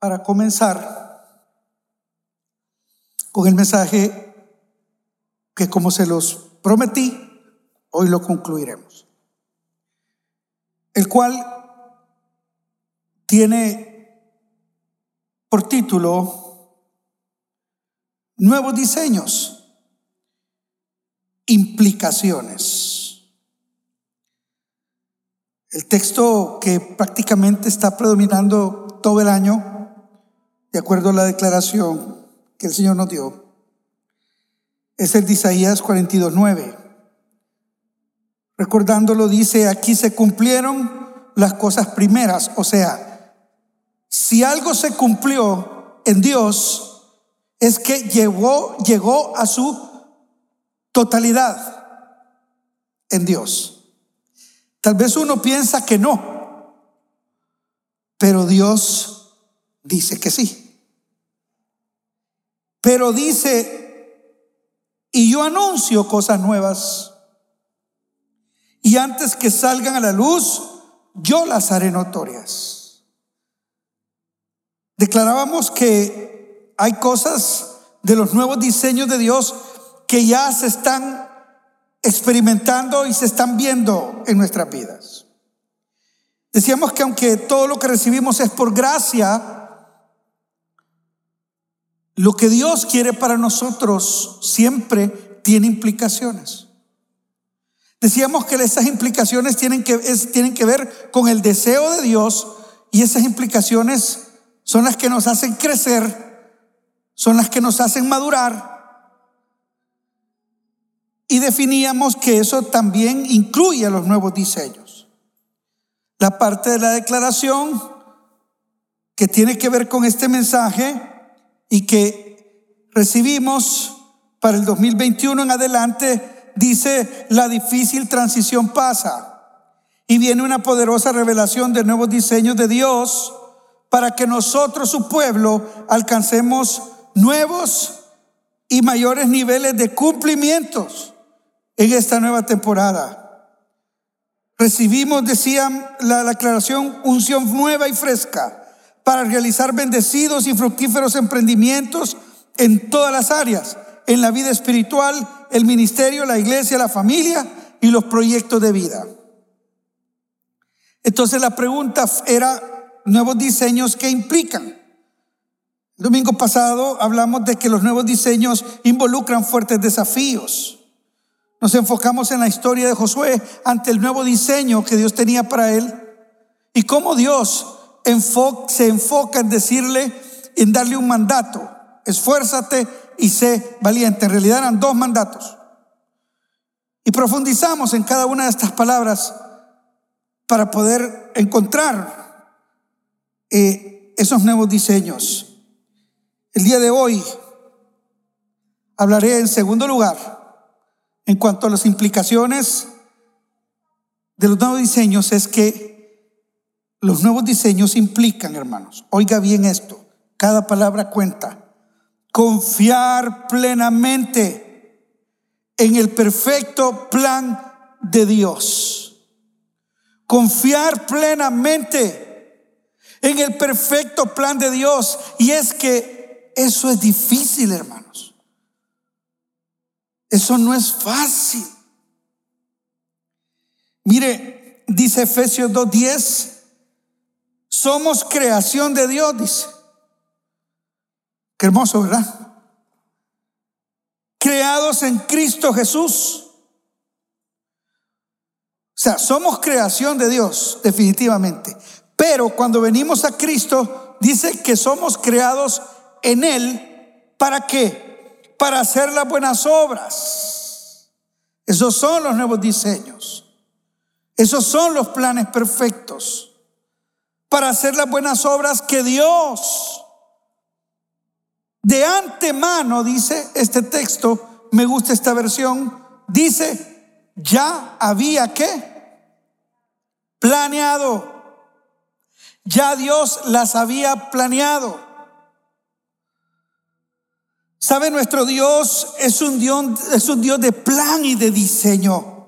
para comenzar con el mensaje que como se los prometí, hoy lo concluiremos. El cual tiene por título Nuevos diseños, implicaciones. El texto que prácticamente está predominando todo el año, de acuerdo a la declaración que el Señor nos dio, es el de Isaías 42.9. Recordándolo dice, aquí se cumplieron las cosas primeras, o sea, si algo se cumplió en Dios, es que llegó, llegó a su totalidad en Dios. Tal vez uno piensa que no, pero Dios dice que sí. Pero dice, y yo anuncio cosas nuevas. Y antes que salgan a la luz, yo las haré notorias. Declarábamos que hay cosas de los nuevos diseños de Dios que ya se están experimentando y se están viendo en nuestras vidas. Decíamos que aunque todo lo que recibimos es por gracia, lo que Dios quiere para nosotros siempre tiene implicaciones. Decíamos que esas implicaciones tienen que, tienen que ver con el deseo de Dios y esas implicaciones son las que nos hacen crecer, son las que nos hacen madurar. Y definíamos que eso también incluye los nuevos diseños la parte de la declaración que tiene que ver con este mensaje y que recibimos para el 2021 en adelante, dice, la difícil transición pasa y viene una poderosa revelación de nuevos diseños de Dios para que nosotros, su pueblo, alcancemos nuevos y mayores niveles de cumplimientos en esta nueva temporada. Recibimos, decían la, aclaración, unción nueva y fresca para realizar bendecidos y fructíferos emprendimientos en todas las áreas, en la vida espiritual, el ministerio, la iglesia, la familia y los proyectos de vida. Entonces la pregunta era nuevos diseños que implican. El domingo pasado hablamos de que los nuevos diseños involucran fuertes desafíos. Nos enfocamos en la historia de Josué ante el nuevo diseño que Dios tenía para él y cómo Dios se enfoca en decirle, en darle un mandato, esfuérzate y sé valiente. En realidad eran dos mandatos. Y profundizamos en cada una de estas palabras para poder encontrar eh, esos nuevos diseños. El día de hoy hablaré en segundo lugar en cuanto a las implicaciones de los nuevos diseños es que los nuevos diseños implican, hermanos, oiga bien esto, cada palabra cuenta, confiar plenamente en el perfecto plan de Dios. Confiar plenamente en el perfecto plan de Dios. Y es que eso es difícil, hermanos. Eso no es fácil. Mire, dice Efesios 2.10, somos creación de Dios, dice. Qué hermoso, ¿verdad? Creados en Cristo Jesús. O sea, somos creación de Dios, definitivamente. Pero cuando venimos a Cristo, dice que somos creados en Él. ¿Para qué? para hacer las buenas obras. Esos son los nuevos diseños. Esos son los planes perfectos para hacer las buenas obras que Dios de antemano, dice este texto, me gusta esta versión, dice, ya había que planeado. Ya Dios las había planeado. Sabe, nuestro Dios es un Dios, es un Dios de plan y de diseño.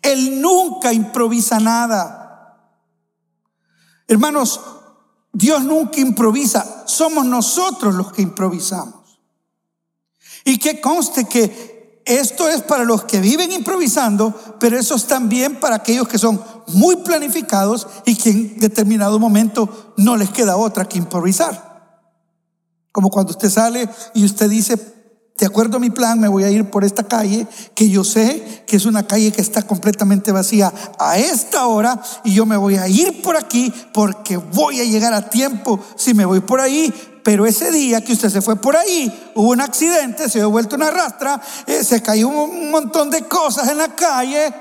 Él nunca improvisa nada. Hermanos, Dios nunca improvisa, somos nosotros los que improvisamos. Y que conste que esto es para los que viven improvisando, pero eso es también para aquellos que son muy planificados y que en determinado momento no les queda otra que improvisar. Como cuando usted sale y usted dice, de acuerdo a mi plan, me voy a ir por esta calle que yo sé que es una calle que está completamente vacía a esta hora y yo me voy a ir por aquí porque voy a llegar a tiempo si me voy por ahí. Pero ese día que usted se fue por ahí, hubo un accidente, se dio vuelto una rastra, eh, se cayó un montón de cosas en la calle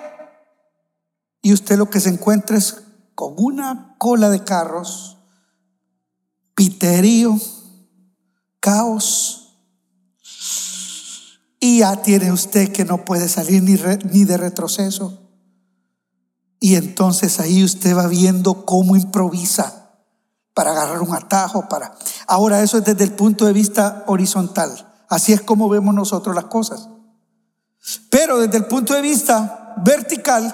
y usted lo que se encuentra es con una cola de carros, piterío, caos y ya tiene usted que no puede salir ni, ni de retroceso. Y entonces ahí usted va viendo cómo improvisa para agarrar un atajo, para... Ahora eso es desde el punto de vista horizontal. Así es como vemos nosotros las cosas. Pero desde el punto de vista vertical,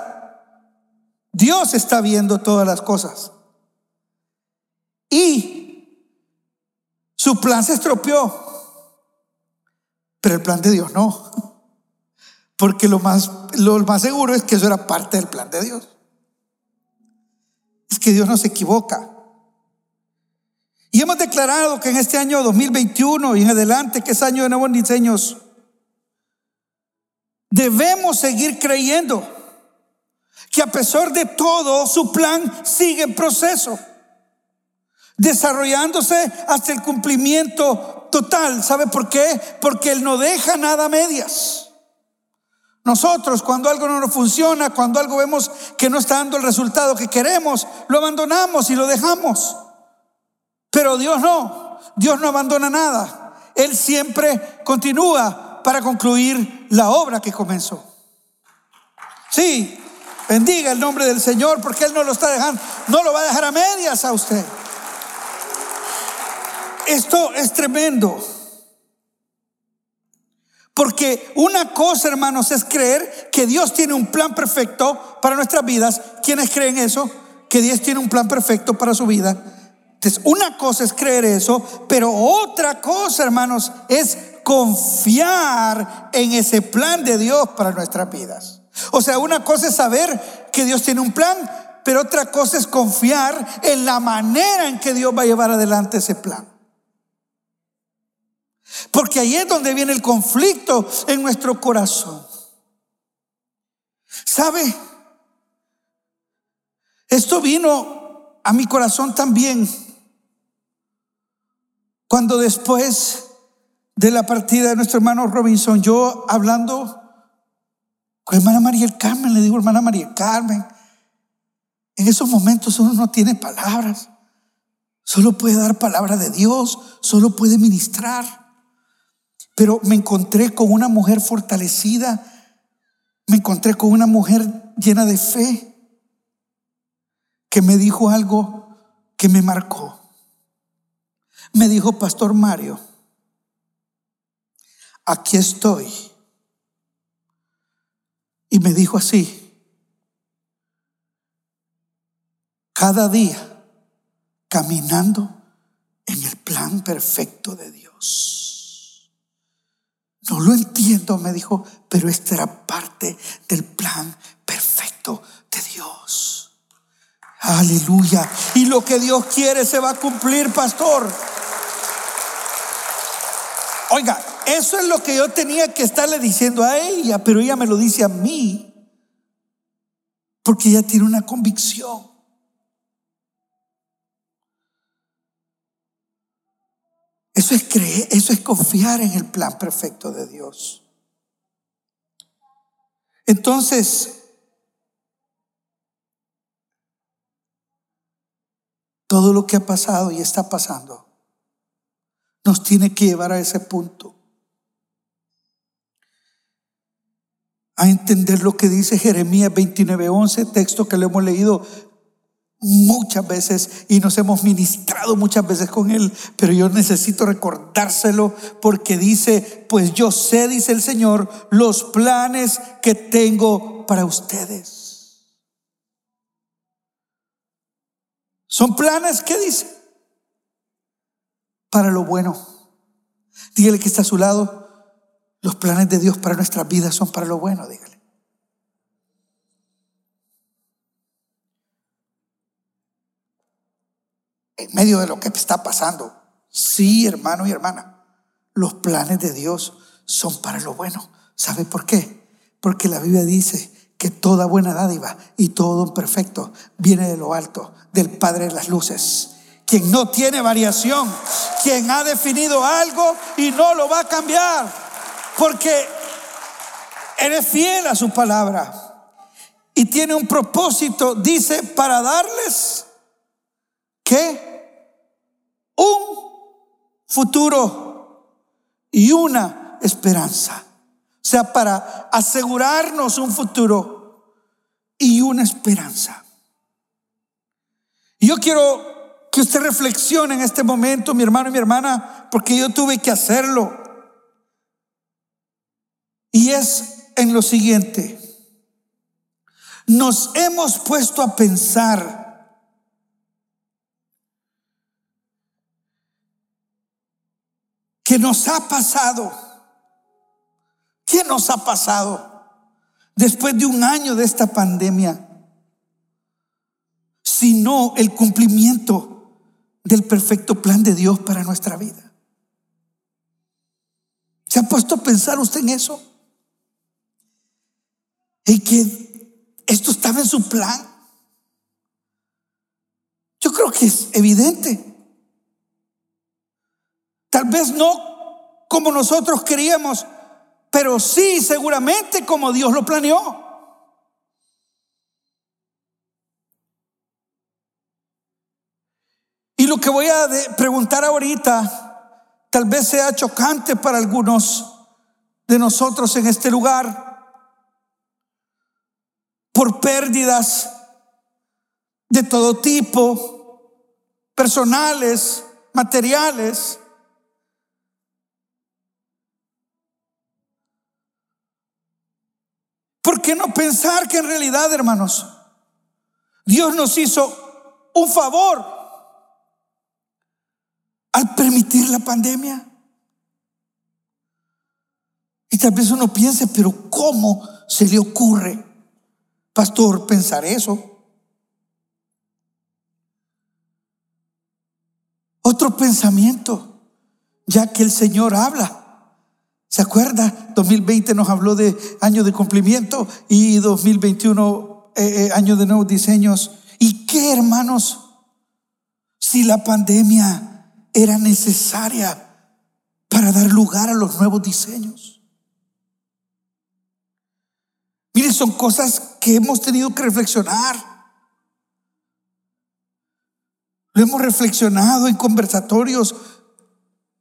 Dios está viendo todas las cosas. Y su plan se estropeó. Pero el plan de Dios no. Porque lo más, lo más seguro es que eso era parte del plan de Dios. Es que Dios no se equivoca. Y hemos declarado que en este año 2021 y en adelante, que es año de nuevos diseños, debemos seguir creyendo que a pesar de todo, su plan sigue en proceso, desarrollándose hasta el cumplimiento total. ¿Sabe por qué? Porque Él no deja nada a medias. Nosotros cuando algo no nos funciona, cuando algo vemos que no está dando el resultado que queremos, lo abandonamos y lo dejamos. Pero Dios no, Dios no abandona nada. Él siempre continúa para concluir la obra que comenzó. Sí, bendiga el nombre del Señor porque Él no lo está dejando, no lo va a dejar a medias a usted. Esto es tremendo. Porque una cosa, hermanos, es creer que Dios tiene un plan perfecto para nuestras vidas. ¿Quiénes creen eso? Que Dios tiene un plan perfecto para su vida. Entonces, una cosa es creer eso, pero otra cosa, hermanos, es confiar en ese plan de Dios para nuestras vidas. O sea, una cosa es saber que Dios tiene un plan, pero otra cosa es confiar en la manera en que Dios va a llevar adelante ese plan. Porque ahí es donde viene el conflicto en nuestro corazón. ¿Sabe? Esto vino a mi corazón también cuando después de la partida de nuestro hermano Robinson, yo hablando con hermana María Carmen, le digo, hermana María Carmen, en esos momentos uno no tiene palabras, solo puede dar palabra de Dios, solo puede ministrar. Pero me encontré con una mujer fortalecida, me encontré con una mujer llena de fe, que me dijo algo que me marcó. Me dijo, Pastor Mario, aquí estoy. Y me dijo así, cada día caminando en el plan perfecto de Dios. No lo entiendo, me dijo, pero esta era parte del plan perfecto de Dios. Aleluya. Y lo que Dios quiere se va a cumplir, pastor. Oiga, eso es lo que yo tenía que estarle diciendo a ella, pero ella me lo dice a mí. Porque ella tiene una convicción. Eso es creer, eso es confiar en el plan perfecto de Dios. Entonces, todo lo que ha pasado y está pasando nos tiene que llevar a ese punto. A entender lo que dice Jeremías 29:11, texto que lo hemos leído muchas veces y nos hemos ministrado muchas veces con él, pero yo necesito recordárselo porque dice, pues yo sé, dice el Señor, los planes que tengo para ustedes. Son planes que dice para lo bueno. Dígale que está a su lado. Los planes de Dios para nuestras vidas son para lo bueno, dígale. En medio de lo que está pasando, sí, hermano y hermana, los planes de Dios son para lo bueno. ¿Sabe por qué? Porque la Biblia dice que toda buena dádiva y todo perfecto viene de lo alto, del Padre de las Luces, quien no tiene variación, quien ha definido algo y no lo va a cambiar, porque eres fiel a su palabra y tiene un propósito, dice, para darles que un futuro y una esperanza. O sea, para asegurarnos un futuro y una esperanza. Yo quiero que usted reflexione en este momento, mi hermano y mi hermana, porque yo tuve que hacerlo. Y es en lo siguiente. Nos hemos puesto a pensar que nos ha pasado ¿Qué nos ha pasado después de un año de esta pandemia? Sino el cumplimiento del perfecto plan de Dios para nuestra vida. ¿Se ha puesto a pensar usted en eso? Y que esto estaba en su plan. Yo creo que es evidente. Tal vez no como nosotros queríamos, pero sí seguramente como Dios lo planeó. Y lo que voy a preguntar ahorita tal vez sea chocante para algunos de nosotros en este lugar por pérdidas de todo tipo, personales, materiales. ¿Por qué no pensar que en realidad, hermanos, Dios nos hizo un favor al permitir la pandemia? Y tal vez uno piense, pero ¿cómo se le ocurre, pastor, pensar eso? Otro pensamiento, ya que el Señor habla ¿Se acuerda? 2020 nos habló de año de cumplimiento y 2021 eh, eh, año de nuevos diseños. ¿Y qué, hermanos? Si la pandemia era necesaria para dar lugar a los nuevos diseños. Mire, son cosas que hemos tenido que reflexionar. Lo hemos reflexionado en conversatorios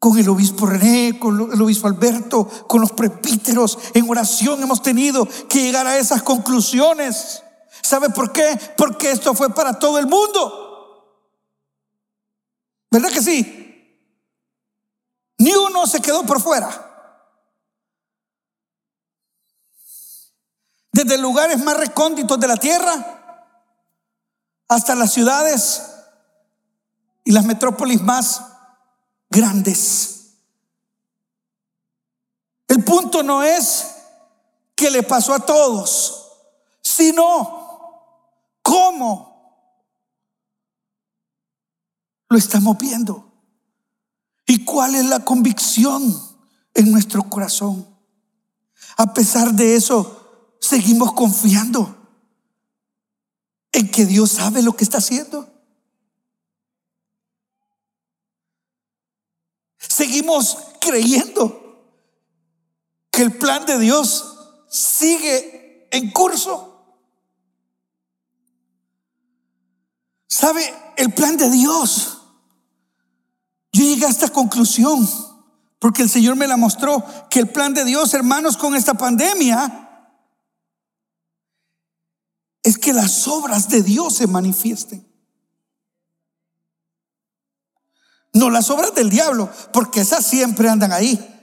con el obispo René, con el obispo Alberto, con los prepíteros. En oración hemos tenido que llegar a esas conclusiones. ¿Sabe por qué? Porque esto fue para todo el mundo. ¿Verdad que sí? Ni uno se quedó por fuera. Desde lugares más recónditos de la tierra hasta las ciudades y las metrópolis más grandes. El punto no es que le pasó a todos, sino cómo lo estamos viendo y cuál es la convicción en nuestro corazón. A pesar de eso, seguimos confiando en que Dios sabe lo que está haciendo. Creyendo que el plan de Dios sigue en curso. ¿Sabe? El plan de Dios. Yo llegué a esta conclusión porque el Señor me la mostró, que el plan de Dios, hermanos, con esta pandemia, es que las obras de Dios se manifiesten. Las obras del diablo, porque esas siempre andan ahí.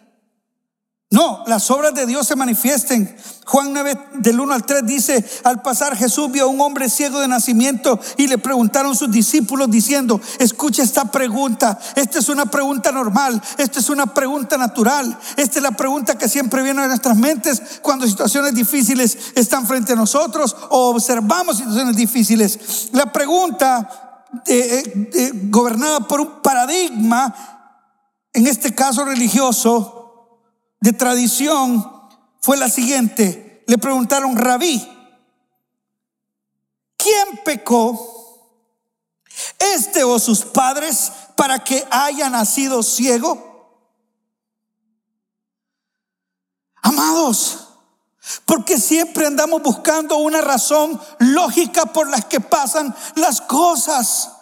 No, las obras de Dios se manifiesten. Juan 9 del 1 al 3 dice, al pasar Jesús vio a un hombre ciego de nacimiento y le preguntaron sus discípulos diciendo, escucha esta pregunta, esta es una pregunta normal, esta es una pregunta natural, esta es la pregunta que siempre viene a nuestras mentes cuando situaciones difíciles están frente a nosotros o observamos situaciones difíciles. La pregunta eh, eh, gobernada por un paradigma, en este caso religioso, de tradición fue la siguiente. Le preguntaron, rabí, ¿quién pecó? ¿Este o sus padres para que haya nacido ciego? Amados, porque siempre andamos buscando una razón lógica por las que pasan las cosas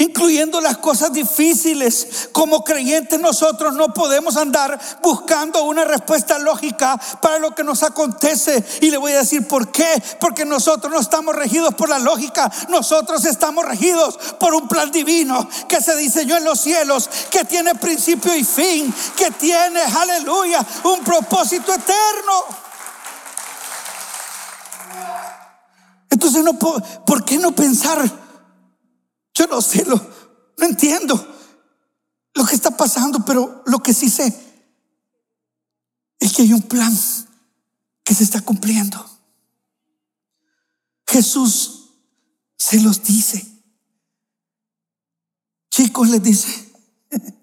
incluyendo las cosas difíciles. Como creyentes nosotros no podemos andar buscando una respuesta lógica para lo que nos acontece. Y le voy a decir por qué. Porque nosotros no estamos regidos por la lógica. Nosotros estamos regidos por un plan divino que se diseñó en los cielos, que tiene principio y fin, que tiene, aleluya, un propósito eterno. Entonces, no, ¿por qué no pensar? Yo no sé, lo, no entiendo lo que está pasando, pero lo que sí sé es que hay un plan que se está cumpliendo. Jesús se los dice. Chicos, les dice,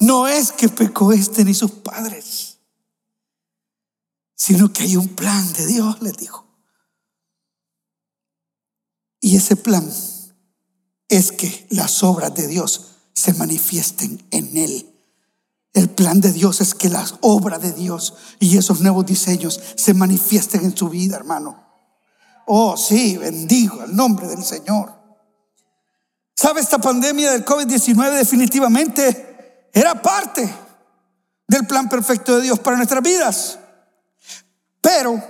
no es que pecó este ni sus padres, sino que hay un plan de Dios, les dijo. Y ese plan es que las obras de Dios se manifiesten en Él. El plan de Dios es que las obras de Dios y esos nuevos diseños se manifiesten en su vida, hermano. Oh, sí, bendigo el nombre del Señor. ¿Sabe? Esta pandemia del COVID-19 definitivamente era parte del plan perfecto de Dios para nuestras vidas. Pero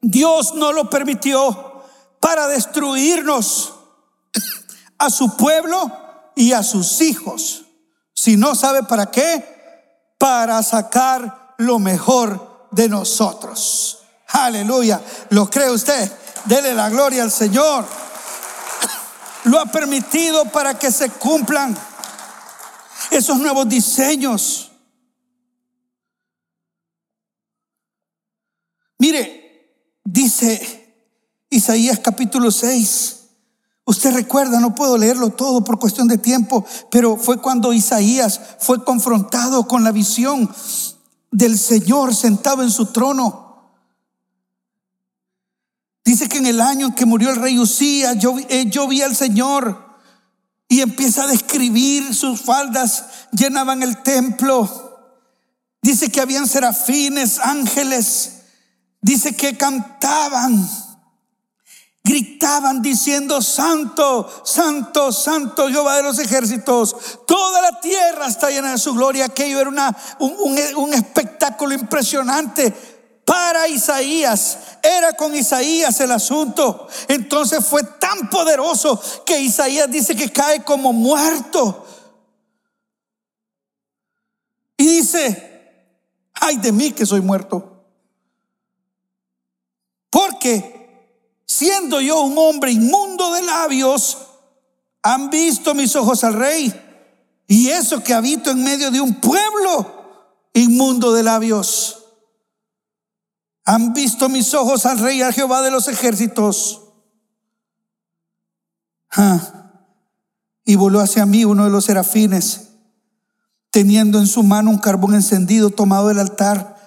Dios no lo permitió para destruirnos a su pueblo y a sus hijos. Si no sabe para qué, para sacar lo mejor de nosotros. Aleluya. ¿Lo cree usted? Dele la gloria al Señor. Lo ha permitido para que se cumplan esos nuevos diseños. Mire, dice Isaías capítulo 6. Usted recuerda, no puedo leerlo todo por cuestión de tiempo, pero fue cuando Isaías fue confrontado con la visión del Señor sentado en su trono. Dice que en el año en que murió el rey Usías, yo, eh, yo vi al Señor y empieza a describir sus faldas, llenaban el templo. Dice que habían serafines, ángeles. Dice que cantaban gritaban diciendo, Santo, Santo, Santo Jehová de los ejércitos, toda la tierra está llena de su gloria. Aquello era una, un, un espectáculo impresionante para Isaías. Era con Isaías el asunto. Entonces fue tan poderoso que Isaías dice que cae como muerto. Y dice, ay de mí que soy muerto. Porque siendo yo un hombre inmundo de labios, han visto mis ojos al rey. Y eso que habito en medio de un pueblo inmundo de labios. Han visto mis ojos al rey, a Jehová de los ejércitos. Y voló hacia mí uno de los serafines, teniendo en su mano un carbón encendido tomado del altar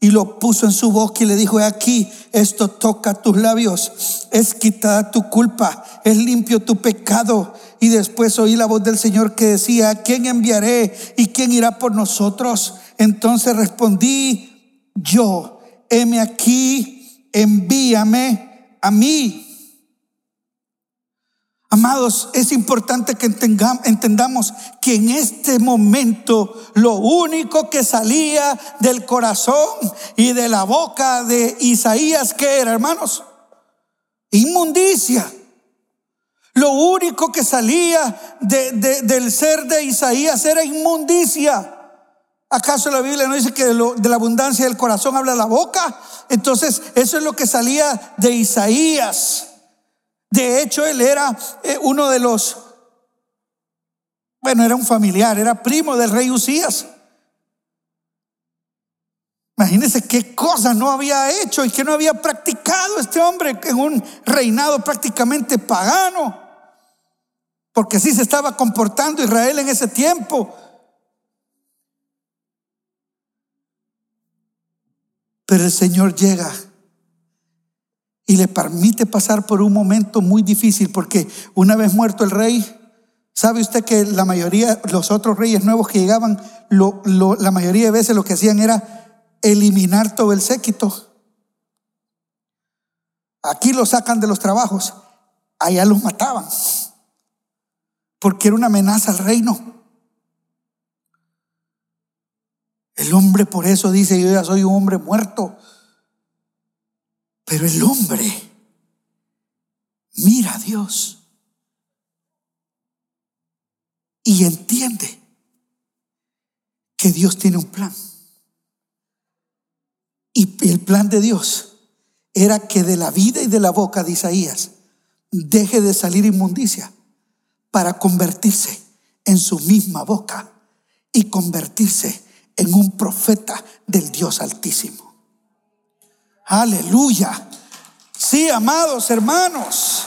y lo puso en su boca y le dijo, aquí, esto toca tus labios, es quitada tu culpa, es limpio tu pecado. Y después oí la voz del Señor que decía, quién enviaré y quién irá por nosotros? Entonces respondí, yo, heme aquí, envíame a mí. Amados, es importante que entendamos que en este momento lo único que salía del corazón y de la boca de Isaías, que era, hermanos? Inmundicia. Lo único que salía del ser de Isaías era inmundicia. ¿Acaso la Biblia no dice que de, la abundancia del corazón habla la boca? Entonces, eso es lo que salía de Isaías. De hecho, él era eh, uno de los, bueno, era un familiar, era primo del rey Usías. Imagínense qué cosas no había hecho y qué no había practicado este hombre en un reinado prácticamente pagano. Porque así se estaba comportando Israel en ese tiempo. Pero el Señor llega y le permite pasar por un momento muy difícil porque una vez muerto el rey, ¿sabe usted que la mayoría, los otros reyes nuevos que llegaban, la mayoría de veces lo que hacían era eliminar todo el séquito. Aquí lo sacan de los trabajos, allá los mataban, porque era una amenaza al reino. El hombre por eso dice, yo ya soy un hombre muerto. Pero el hombre mira a Dios y entiende que Dios tiene un plan. Y el plan de Dios era que de la vida y de la boca de Isaías deje de salir inmundicia para convertirse en su misma boca y convertirse en un profeta del Dios Altísimo. Aleluya. Sí, amados hermanos.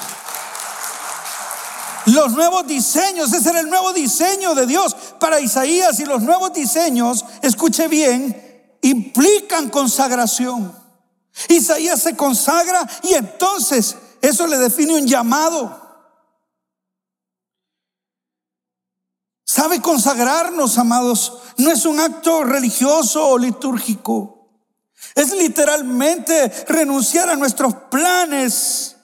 Los nuevos diseños, ese era el nuevo diseño de Dios para Isaías y los nuevos diseños, escuche bien, implican consagración. Isaías se consagra y entonces eso le define un llamado. ¿Sabe consagrarnos, amados? No es un acto religioso o litúrgico. Es literalmente renunciar a nuestros planes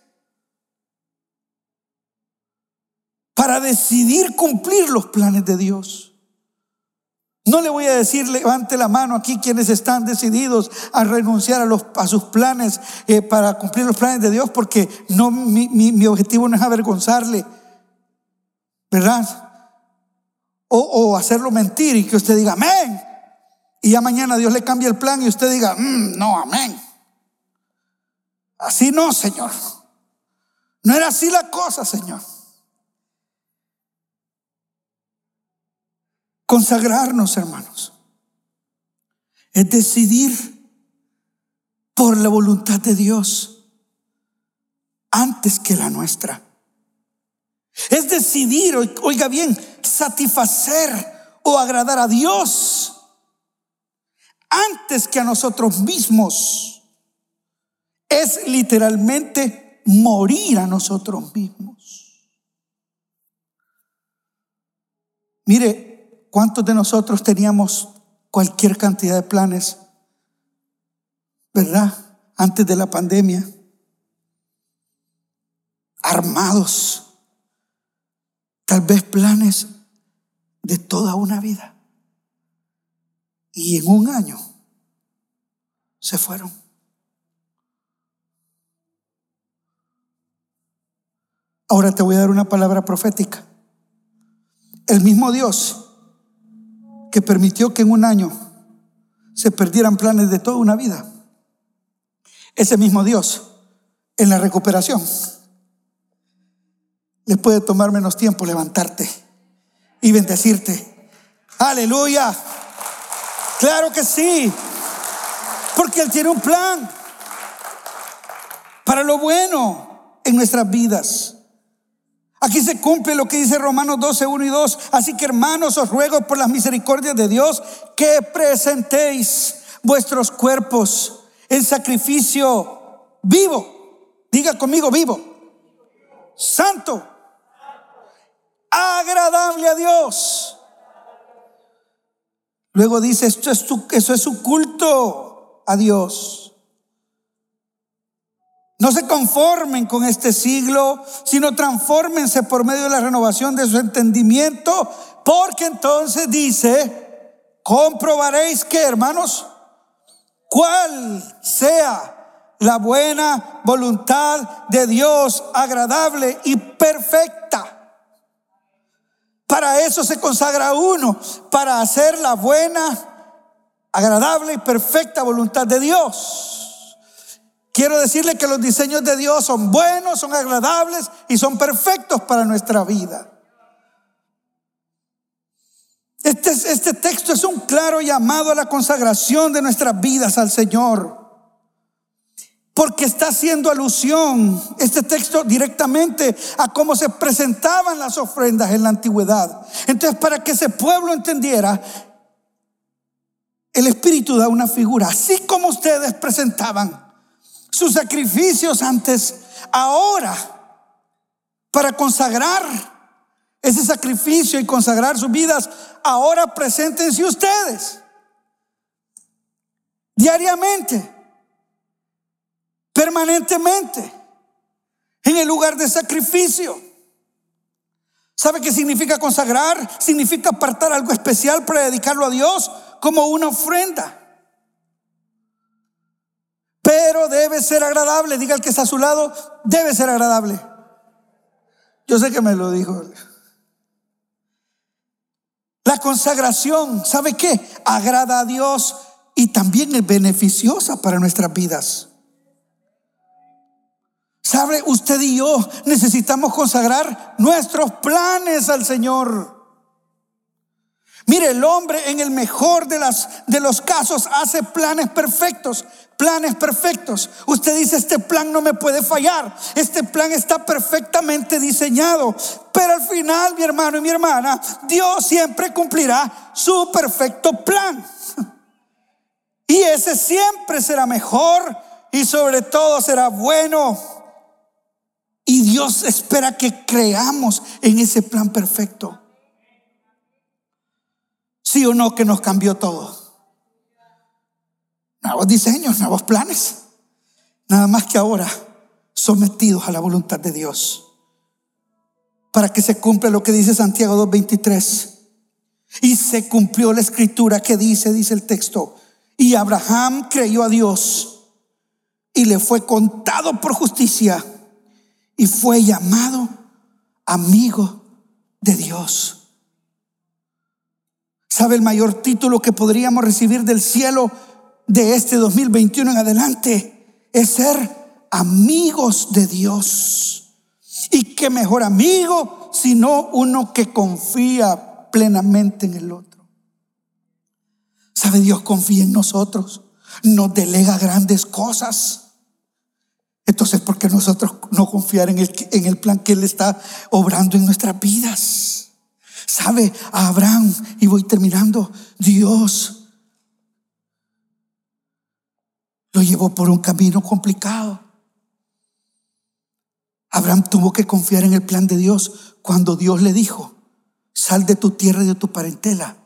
para decidir cumplir los planes de Dios. No le voy a decir, levante la mano aquí quienes están decididos a renunciar a, los, a sus planes eh, para cumplir los planes de Dios, porque no, mi, mi, objetivo no es avergonzarle, ¿verdad? O, o, hacerlo mentir y que usted diga, amén. Y ya mañana Dios le cambia el plan y usted diga, mm, no, amén. Así no, Señor. No era así la cosa, Señor. Consagrarnos, hermanos, es decidir por la voluntad de Dios antes que la nuestra. Es decidir, oiga bien, satisfacer o agradar a Dios antes que a nosotros mismos. Es literalmente morir a nosotros mismos. Mire, ¿Cuántos de nosotros teníamos cualquier cantidad de planes? ¿Verdad? Antes de la pandemia. Armados. Tal vez planes de toda una vida. Y en un año se fueron. Ahora te voy a dar una palabra profética. El mismo Dios que permitió que en un año se perdieran planes de toda una vida. Ese mismo Dios, en la recuperación, le puede tomar menos tiempo levantarte y bendecirte. Aleluya. Claro que sí. Porque Él tiene un plan para lo bueno en nuestras vidas. Aquí se cumple lo que dice Romanos 12, 1 y 2. Así que hermanos, os ruego por las misericordias de Dios que presentéis vuestros cuerpos en sacrificio vivo. Diga conmigo, vivo. Santo. Agradable a Dios. Luego dice, esto es eso es su culto a Dios. No se conformen con este siglo, sino transfórmense por medio de la renovación de su entendimiento, porque entonces dice, comprobaréis que, hermanos, cuál sea la buena voluntad de Dios, agradable y perfecta. Eso se consagra uno, para hacer la buena, agradable y perfecta voluntad de Dios. Quiero decirle que los diseños de Dios son buenos, son agradables y son perfectos para nuestra vida. Este, este texto es un claro llamado a la consagración de nuestras vidas al Señor. Porque está haciendo alusión este texto directamente a cómo se presentaban las ofrendas en la antigüedad. Entonces, para que ese pueblo entendiera, el Espíritu da una figura. Así como ustedes presentaban sus sacrificios antes, ahora, para consagrar ese sacrificio y consagrar sus vidas, ahora preséntense ustedes diariamente, permanentemente, en el lugar de sacrificio. ¿Sabe qué significa consagrar? Significa apartar algo especial para dedicarlo a Dios como una ofrenda. Pero debe ser agradable. Diga el que está a su lado, debe ser agradable. Yo sé que me lo dijo. La consagración, ¿sabe qué? Agrada a Dios y también es beneficiosa para nuestras vidas. ¿Sabe? Usted y yo necesitamos consagrar nuestros planes al Señor. Mire, el hombre en el mejor de, las, de los casos hace planes perfectos, planes perfectos. Usted dice, este plan no me puede fallar, este plan está perfectamente diseñado. Pero al final, mi hermano y mi hermana, Dios siempre cumplirá su perfecto plan. Y ese siempre será mejor y sobre todo será bueno. Y Dios espera que creamos en ese plan perfecto. Sí o no que nos cambió todo. Nuevos diseños, nuevos planes. Nada más que ahora sometidos a la voluntad de Dios. Para que se cumpla lo que dice Santiago 2.23. Y se cumplió la escritura que dice, dice el texto. Y Abraham creyó a Dios y le fue contado por justicia y fue llamado amigo de Dios. ¿Sabe el mayor título que podríamos recibir del cielo de este 2021 en adelante? Es ser amigos de Dios. Y qué mejor amigo sino uno que confía plenamente en el otro. ¿Sabe? Dios confía en nosotros, nos delega grandes cosas. Entonces, ¿por qué nosotros no confiar en el, en el plan que Él está obrando en nuestras vidas? Sabe, a Abraham, y voy terminando, Dios lo llevó por un camino complicado. Abraham tuvo que confiar en el plan de Dios cuando Dios le dijo, sal de tu tierra y de tu parentela.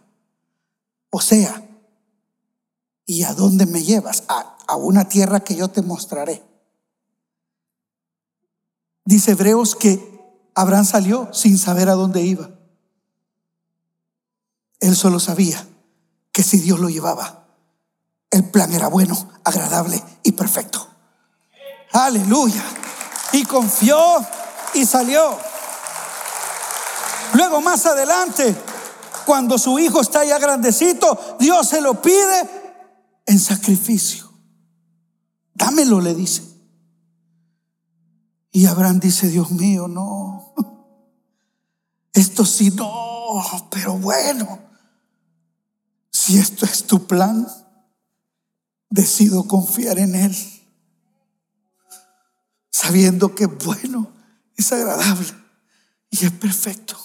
O sea, ¿y a dónde me llevas? A, a una tierra que yo te mostraré. Dice Hebreos que Abraham salió sin saber a dónde iba. Él solo sabía que si Dios lo llevaba, el plan era bueno, agradable y perfecto. Aleluya. Y confió y salió. Luego más adelante, cuando su hijo está ya grandecito, Dios se lo pide en sacrificio. Dámelo, le dice. Y Abraham dice, Dios mío, no. Esto sí, no, pero bueno. Si esto es tu plan, decido confiar en Él, sabiendo que es bueno, es agradable y es perfecto.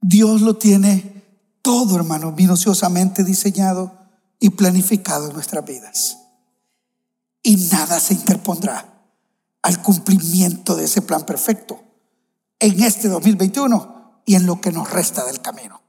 Dios lo tiene todo, hermano, minuciosamente diseñado y planificado en nuestras vidas. Y nada se interpondrá al cumplimiento de ese plan perfecto en este 2021 y en lo que nos resta del camino.